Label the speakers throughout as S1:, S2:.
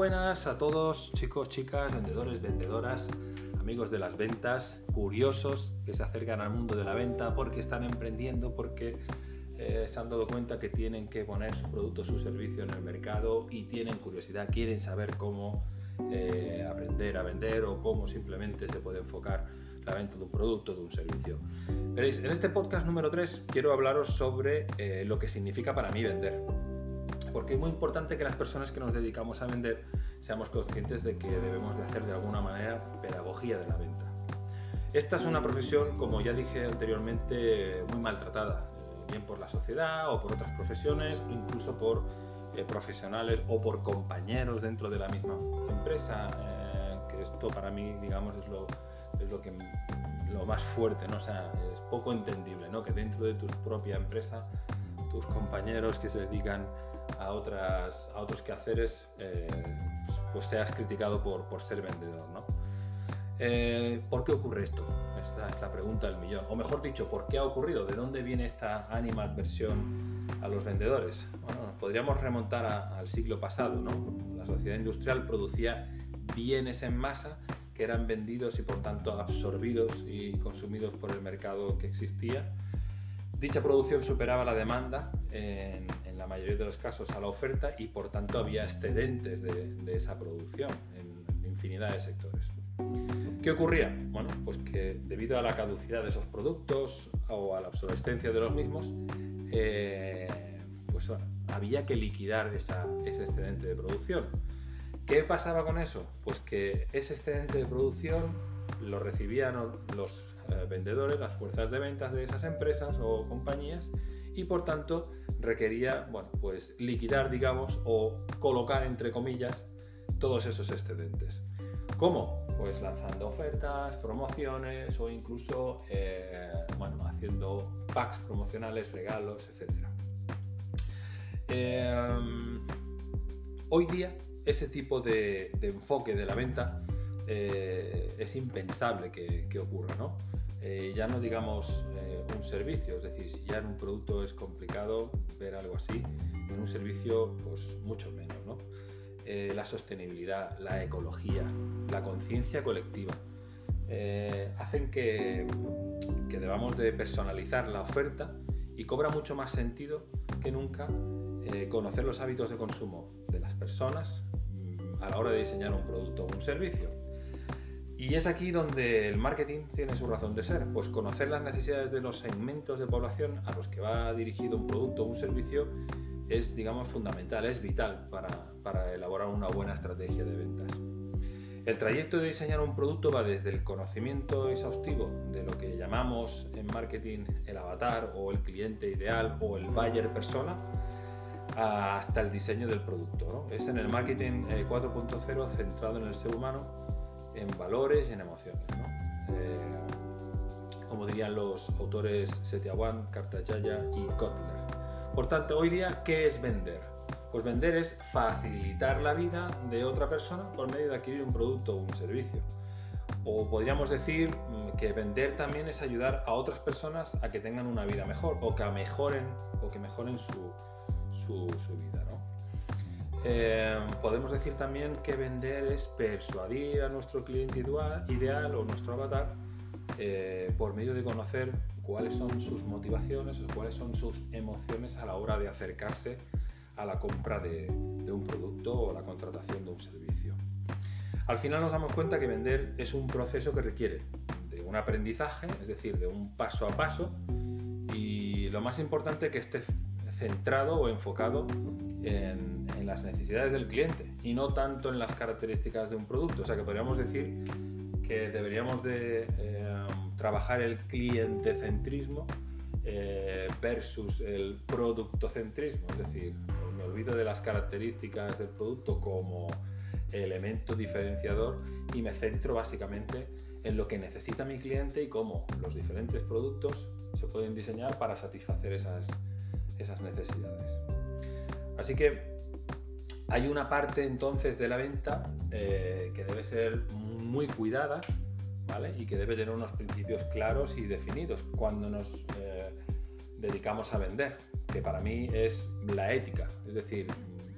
S1: buenas a todos, chicos, chicas, vendedores, vendedoras, amigos de las ventas, curiosos que se acercan al mundo de la venta porque están emprendiendo, porque eh, se han dado cuenta que tienen que poner su producto, su servicio en el mercado y tienen curiosidad, quieren saber cómo eh, aprender a vender o cómo simplemente se puede enfocar la venta de un producto, de un servicio. Veréis, en este podcast número 3 quiero hablaros sobre eh, lo que significa para mí vender porque es muy importante que las personas que nos dedicamos a vender seamos conscientes de que debemos de hacer de alguna manera pedagogía de la venta. Esta es una profesión, como ya dije anteriormente, muy maltratada, eh, bien por la sociedad o por otras profesiones, incluso por eh, profesionales o por compañeros dentro de la misma empresa, eh, que esto para mí, digamos, es lo, es lo que lo más fuerte, ¿no? O sea, es poco entendible, ¿no? Que dentro de tu propia empresa, tus compañeros que se dedican a, otras, a otros quehaceres, eh, pues seas criticado por, por ser vendedor. ¿no? Eh, ¿Por qué ocurre esto? Esta es la pregunta del millón. O mejor dicho, ¿por qué ha ocurrido? ¿De dónde viene esta animadversión a los vendedores? Bueno, nos podríamos remontar al siglo pasado. ¿no? La sociedad industrial producía bienes en masa que eran vendidos y por tanto absorbidos y consumidos por el mercado que existía. Dicha producción superaba la demanda en, la mayoría de los casos a la oferta y por tanto había excedentes de, esa producción en, infinidad de sectores. ¿Qué ocurría? Bueno, pues que debido a la caducidad de esos productos o a la obsolescencia de los mismos, eh, pues había que liquidar ese excedente de producción. ¿Qué pasaba con eso? Pues que ese excedente de producción lo recibían los eh, vendedores, las fuerzas de ventas de esas empresas o compañías y por tanto requería, bueno, pues liquidar, digamos, o colocar entre comillas todos esos excedentes. ¿Cómo? Pues lanzando ofertas, promociones o incluso, eh, bueno, haciendo packs promocionales, regalos, etc. Em, hoy día ese tipo de, enfoque de la venta eh, es impensable que ocurra, ¿no? Eh, ya no digamos eh, un servicio, es decir, si ya en un producto es complicado ver algo así, en un servicio pues mucho menos, ¿no? Eh, la sostenibilidad, la ecología, la conciencia colectiva, hacen que, que debamos de personalizar la oferta y cobra mucho más sentido que nunca conocer los hábitos de consumo de las personas mm, a la hora de diseñar un producto o un servicio. Y es aquí donde el marketing tiene su razón de ser, pues conocer las necesidades de los segmentos de población a los que va dirigido un producto o un servicio es, digamos, fundamental, es vital para, elaborar una buena estrategia de ventas. El trayecto de diseñar un producto va desde el conocimiento exhaustivo de lo que llamamos en marketing el avatar o el cliente ideal o el buyer persona hasta el diseño del producto. Es en el marketing 4.0 eh, centrado en el ser humano en valores y en emociones. Eh, como dirían los autores Setiawan, Cartayaya y Kotler. Por tanto, hoy día, ¿qué es vender? Pues vender es facilitar la vida de otra persona por medio de adquirir un producto o un servicio. O podríamos decir mm, que vender también es ayudar a otras personas a que tengan una vida mejor o que mejoren, o que mejoren su, su, su vida. ¿no? Eh, podemos decir también que vender es persuadir a nuestro cliente ideal o nuestro avatar eh, por medio de conocer cuáles son sus motivaciones o cuáles son sus emociones a la hora de acercarse a la compra de, un producto o la contratación de un servicio. Al final nos damos cuenta que vender es un proceso que requiere de un aprendizaje, es decir, de un paso a paso y lo más importante que esté centrado o enfocado en, las necesidades del cliente y no tanto en las características de un producto. O sea que podríamos decir que deberíamos de eh, trabajar el clientecentrismo eh, versus el productocentrismo, es decir, me olvido de las características del producto como elemento diferenciador y me centro básicamente en lo que necesita mi cliente y cómo los diferentes productos se pueden diseñar para satisfacer esas, esas necesidades. Así que hay una parte entonces de la venta eh, que debe ser muy cuidada ¿vale? y que debe tener unos principios claros y definidos cuando nos eh, dedicamos a vender, que para mí es la ética, es decir,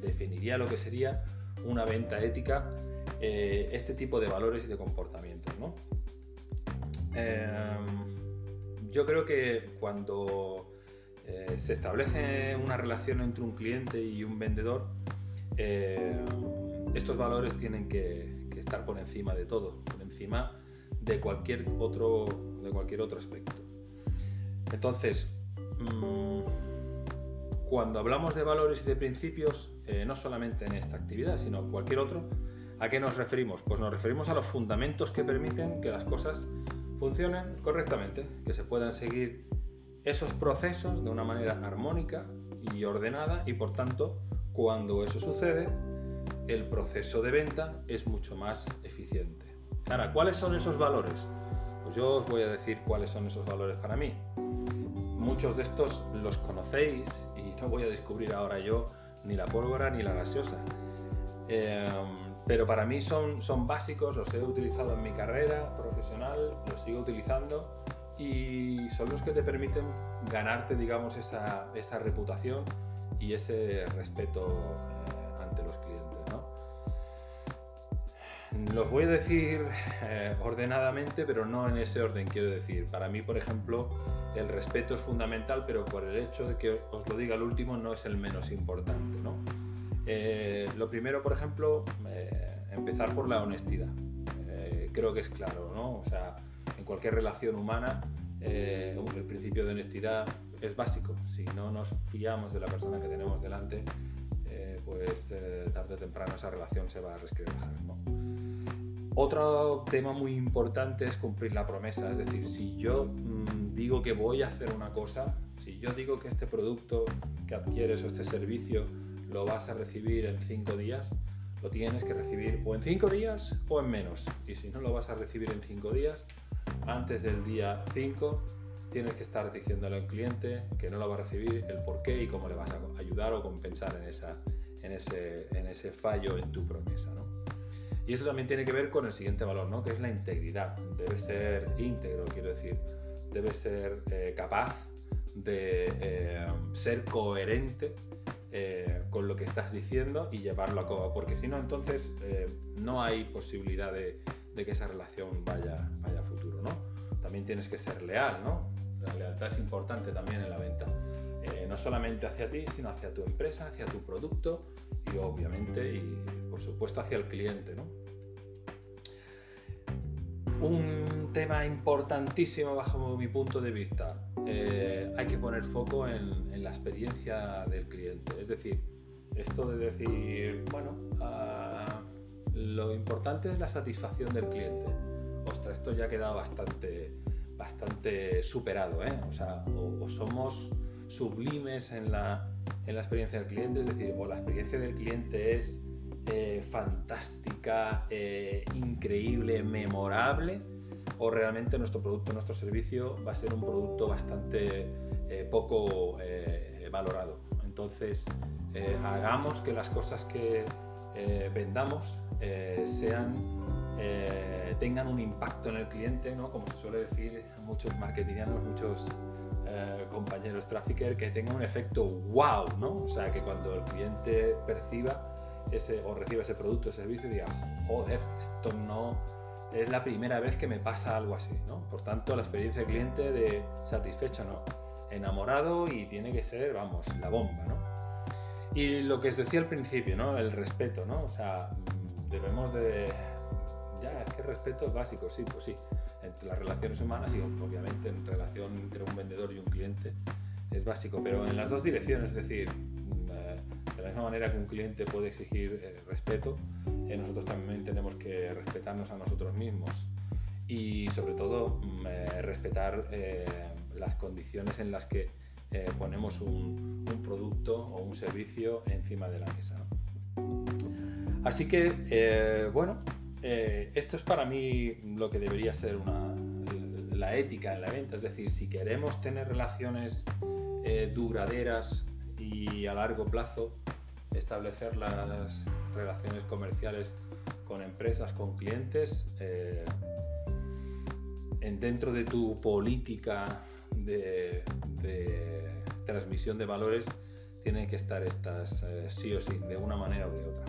S1: definiría lo que sería una venta ética eh, este tipo de valores y de comportamientos. Em, yo creo que cuando eh, se establece una relación entre un cliente y un vendedor, eh, estos valores tienen que, estar por encima de todo, por encima de cualquier otro, de cualquier otro aspecto. Entonces, mm, cuando hablamos de valores y de principios, no solamente en esta actividad, sino cualquier otro, ¿A qué nos referimos? Pues nos referimos a los fundamentos que permiten que las cosas funcionen correctamente, que se puedan seguir esos procesos de una manera armónica y ordenada y por tanto, cuando eso sucede, el proceso de venta es mucho más eficiente. Ahora, ¿cuáles son esos valores? Pues yo os voy a decir cuáles son esos valores para mí. Muchos de estos los conocéis y no voy a descubrir ahora yo ni la pólvora ni la gaseosa. Eh, pero para mí son, son básicos, los he utilizado en mi carrera profesional, los sigo utilizando y son los que te permiten ganarte, digamos, esa, esa reputación y ese respeto eh, ante los clientes. ¿no? Los voy a decir eh, ordenadamente, pero no en ese orden, quiero decir. Para mí, por ejemplo, el respeto es fundamental, pero por el hecho de que os lo diga el último no es el menos importante. ¿no? Eh, lo primero, por ejemplo, eh, empezar por la honestidad. Eh, creo que es claro, ¿no? O sea, en cualquier relación humana, el principio de honestidad es básico. Si no nos fiamos de la persona que tenemos delante, pues tarde o temprano esa relación se va a resquebrajar, Otro tema muy importante es cumplir la promesa, es decir, si yo mm, digo que voy a hacer una cosa, si yo digo que este producto que adquieres o este servicio lo vas a recibir en cinco días, lo tienes que recibir o en cinco días o en menos. Y si no lo vas a recibir en cinco días, antes del día 5 tienes que estar diciéndole al cliente que no lo va a recibir, el por qué y cómo le vas a ayudar o compensar en, esa, en, ese, en ese fallo en tu promesa. Y eso también tiene que ver con el siguiente valor, ¿no? que es la integridad. Debe ser íntegro, quiero decir, debe ser eh, capaz de eh, ser coherente eh, con lo que estás diciendo y llevarlo a cabo, porque si no, entonces eh, no hay posibilidad de, que esa relación vaya, vaya a futuro, ¿no? También tienes que ser leal, ¿no? La lealtad es importante también en la venta, eh, no solamente hacia ti, sino hacia tu empresa, hacia tu producto y obviamente y por supuesto hacia el cliente, ¿no? Un tema importantísimo bajo mi punto de vista, eh, hay que poner foco en, la experiencia del cliente. Es decir, esto de decir, bueno, ah, lo importante es la satisfacción del cliente. Ostras, esto ya ha quedado bastante, bastante superado, ¿eh? O sea, o, somos sublimes en la, en la, experiencia del cliente, es decir, o la experiencia del cliente es eh, fantástica, increíble, memorable, o realmente nuestro producto, nuestro servicio va a ser un producto bastante eh, poco eh, valorado. Entonces, eh, hagamos que las cosas que vendamos sean, tengan un impacto en el cliente, ¿no? como se suele decir muchos marketingianos, muchos compañeros trafficker, que tenga un efecto wow, ¿no? o sea, que cuando el cliente perciba ese, o reciba ese producto o servicio, diga, joder, esto no es la primera vez que me pasa algo así, ¿no? Por tanto, la experiencia del cliente de satisfecho, ¿no? Enamorado y tiene que ser, vamos, la bomba, ¿no? Y lo que os decía al principio, ¿no? El respeto, ¿no? O sea, debemos de... Ya, es que respeto es básico, sí, pues sí. Entre las relaciones humanas y obviamente en relación entre un vendedor y un cliente es básico, pero en las dos direcciones, es decir, de la misma manera que un cliente puede exigir eh, respeto, eh, nosotros también tenemos que respetarnos a nosotros mismos y sobre todo mm, eh, respetar las condiciones en las que ponemos un, producto o un servicio encima de la mesa. Así que, bueno, esto es para mí lo que debería ser la ética en la venta, es decir, si queremos tener relaciones duraderas y a largo plazo establecer las relaciones comerciales con empresas, con clientes, eh, en dentro de tu política de, transmisión de valores tienen que estar estas eh, sí o sí, de una manera o de otra.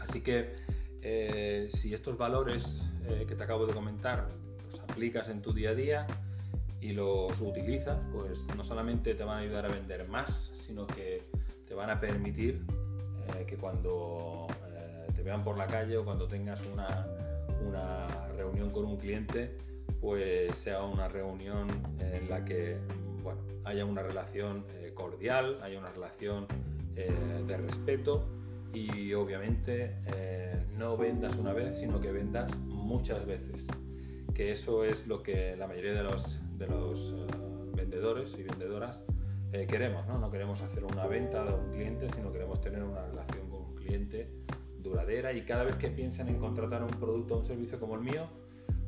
S1: Así que eh, si estos valores eh, que te acabo de comentar los aplicas en tu día a día y los utilizas, pues no solamente te van a ayudar a vender más, sino que te van a permitir que cuando te vean por la calle o cuando tengas una, una reunión con un cliente, pues sea una reunión en la que bueno, haya una relación cordial, haya una relación de respeto y obviamente eh, no vendas una vez, sino que vendas muchas veces. Que eso es lo que la mayoría de los, de los eh, vendedores y vendedoras eh, queremos. ¿no? no queremos hacer una venta a un cliente, sino queremos tener una relación con un cliente duradera y cada vez que piensen en contratar un producto o un servicio como el mío,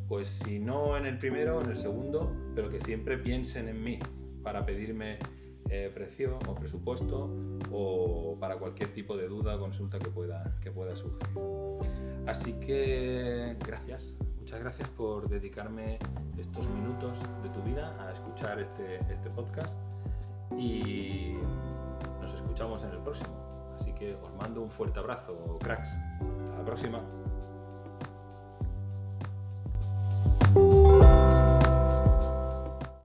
S1: pues si no en el primero, en el segundo, pero que siempre piensen en mí para pedirme eh, precio o presupuesto o para cualquier tipo de duda o consulta que pueda, que pueda surgir. Así que gracias, muchas gracias por dedicarme estos minutos de tu vida a escuchar este, este podcast y nos escuchamos en el próximo. Así que os mando un fuerte abrazo, cracks. Hasta la próxima.